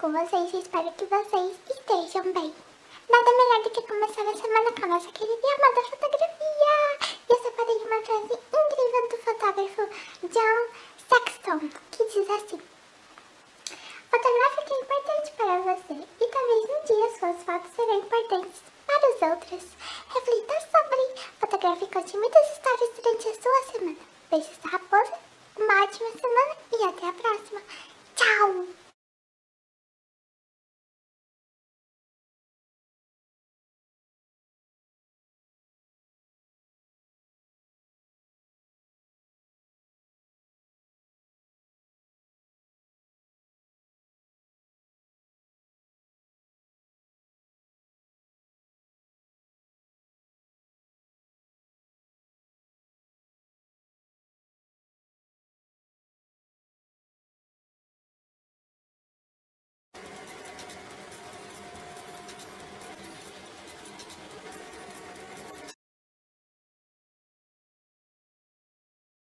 com vocês e espero que vocês estejam bem. Nada melhor do que começar a semana com a nossa querida e amada fotografia. E eu separei uma frase incrível do fotógrafo John Sexton, que diz assim. Fotografe é importante para você e talvez um dia suas fotos serão importantes para os outros. Reflita sobre, fotografe e conte muitas histórias durante a sua semana. Beijos da raposa uma ótima semana e até a próxima!